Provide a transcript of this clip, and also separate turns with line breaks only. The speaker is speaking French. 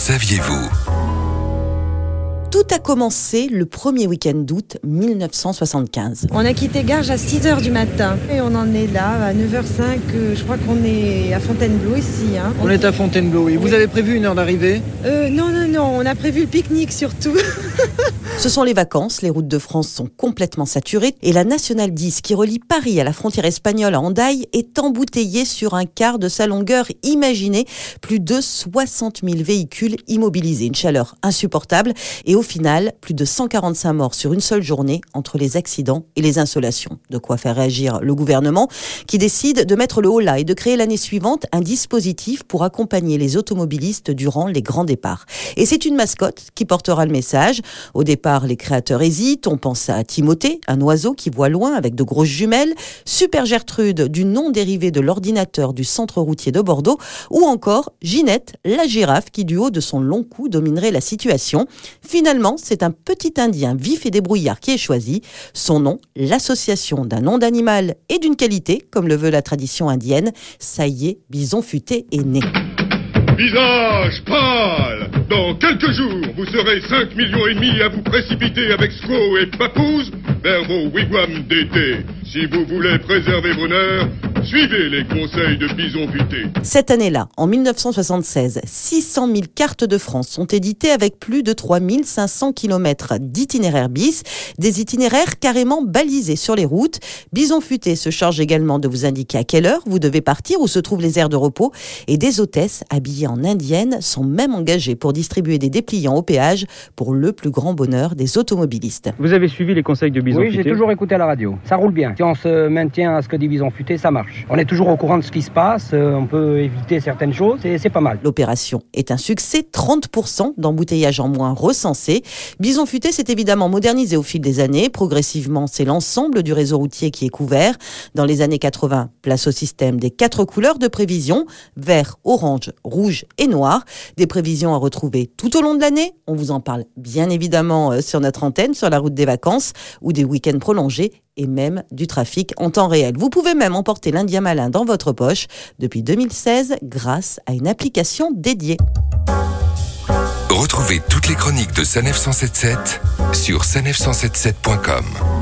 saviez-vous
tout a commencé le premier week-end d'août 1975.
On a quitté Garges à 6h du matin et on en est là à 9h05. Euh, je crois qu'on est à Fontainebleau ici. Hein.
On est à Fontainebleau et vous avez prévu une heure d'arrivée?
Euh, Non, non, non, on a prévu le pique-nique surtout.
Ce sont les vacances, les routes de France sont complètement saturées et la Nationale 10 qui relie Paris à la frontière espagnole à Hendaye est embouteillée sur un quart de sa longueur. Imaginez plus de 60 000 véhicules immobilisés, une chaleur insupportable et au final plus de 145 morts sur une seule journée entre les accidents et les insolations. De quoi faire réagir le gouvernement qui décide de mettre le haut là et de créer l'année suivante un dispositif pour accompagner les automobilistes durant les grands départs. Et c'est une mascotte qui portera le message. Au départ, les créateurs hésitent. On pense à Timothée, un oiseau qui voit loin avec de grosses jumelles, Super Gertrude, du nom dérivé de l'ordinateur du centre routier de Bordeaux, ou encore Ginette, la girafe qui du haut de son long cou dominerait la situation. Finalement, c'est un petit Indien vif et débrouillard qui est choisi. Son nom, l'association d'un nom d'animal et d'une qualité, comme le veut la tradition indienne. Ça y est, Bison futé est né.
Visage pâle Dans quelques jours, vous serez 5 millions et demi à vous précipiter avec Squaw et Papouze vers vos wigwams d'été. Si vous voulez préserver nerfs, suivez les conseils de Bison Futé.
Cette année-là, en 1976, 600 000 cartes de France sont éditées avec plus de 3500 km d'itinéraires bis, des itinéraires carrément balisés sur les routes. Bison Futé se charge également de vous indiquer à quelle heure vous devez partir, où se trouvent les aires de repos, et des hôtesses habillées en indienne sont même engagées pour distribuer des dépliants au péage pour le plus grand bonheur des automobilistes.
Vous avez suivi les conseils de Bison
Oui, j'ai toujours écouté à la radio. Ça roule bien si on se maintient à ce que dit Bison Futé, ça marche. On est toujours au courant de ce qui se passe, euh, on peut éviter certaines choses et c'est pas mal.
L'opération est un succès, 30% d'embouteillage en moins recensé. Bison Futé s'est évidemment modernisé au fil des années. Progressivement, c'est l'ensemble du réseau routier qui est couvert. Dans les années 80, place au système des quatre couleurs de prévision, vert, orange, rouge et noir. Des prévisions à retrouver tout au long de l'année. On vous en parle bien évidemment euh, sur notre antenne, sur la route des vacances ou des week-ends prolongés et même du trafic en temps réel. Vous pouvez même emporter l'Indien malin dans votre poche depuis 2016 grâce à une application dédiée.
Retrouvez toutes les chroniques de Sanef 177 sur sanef177.com.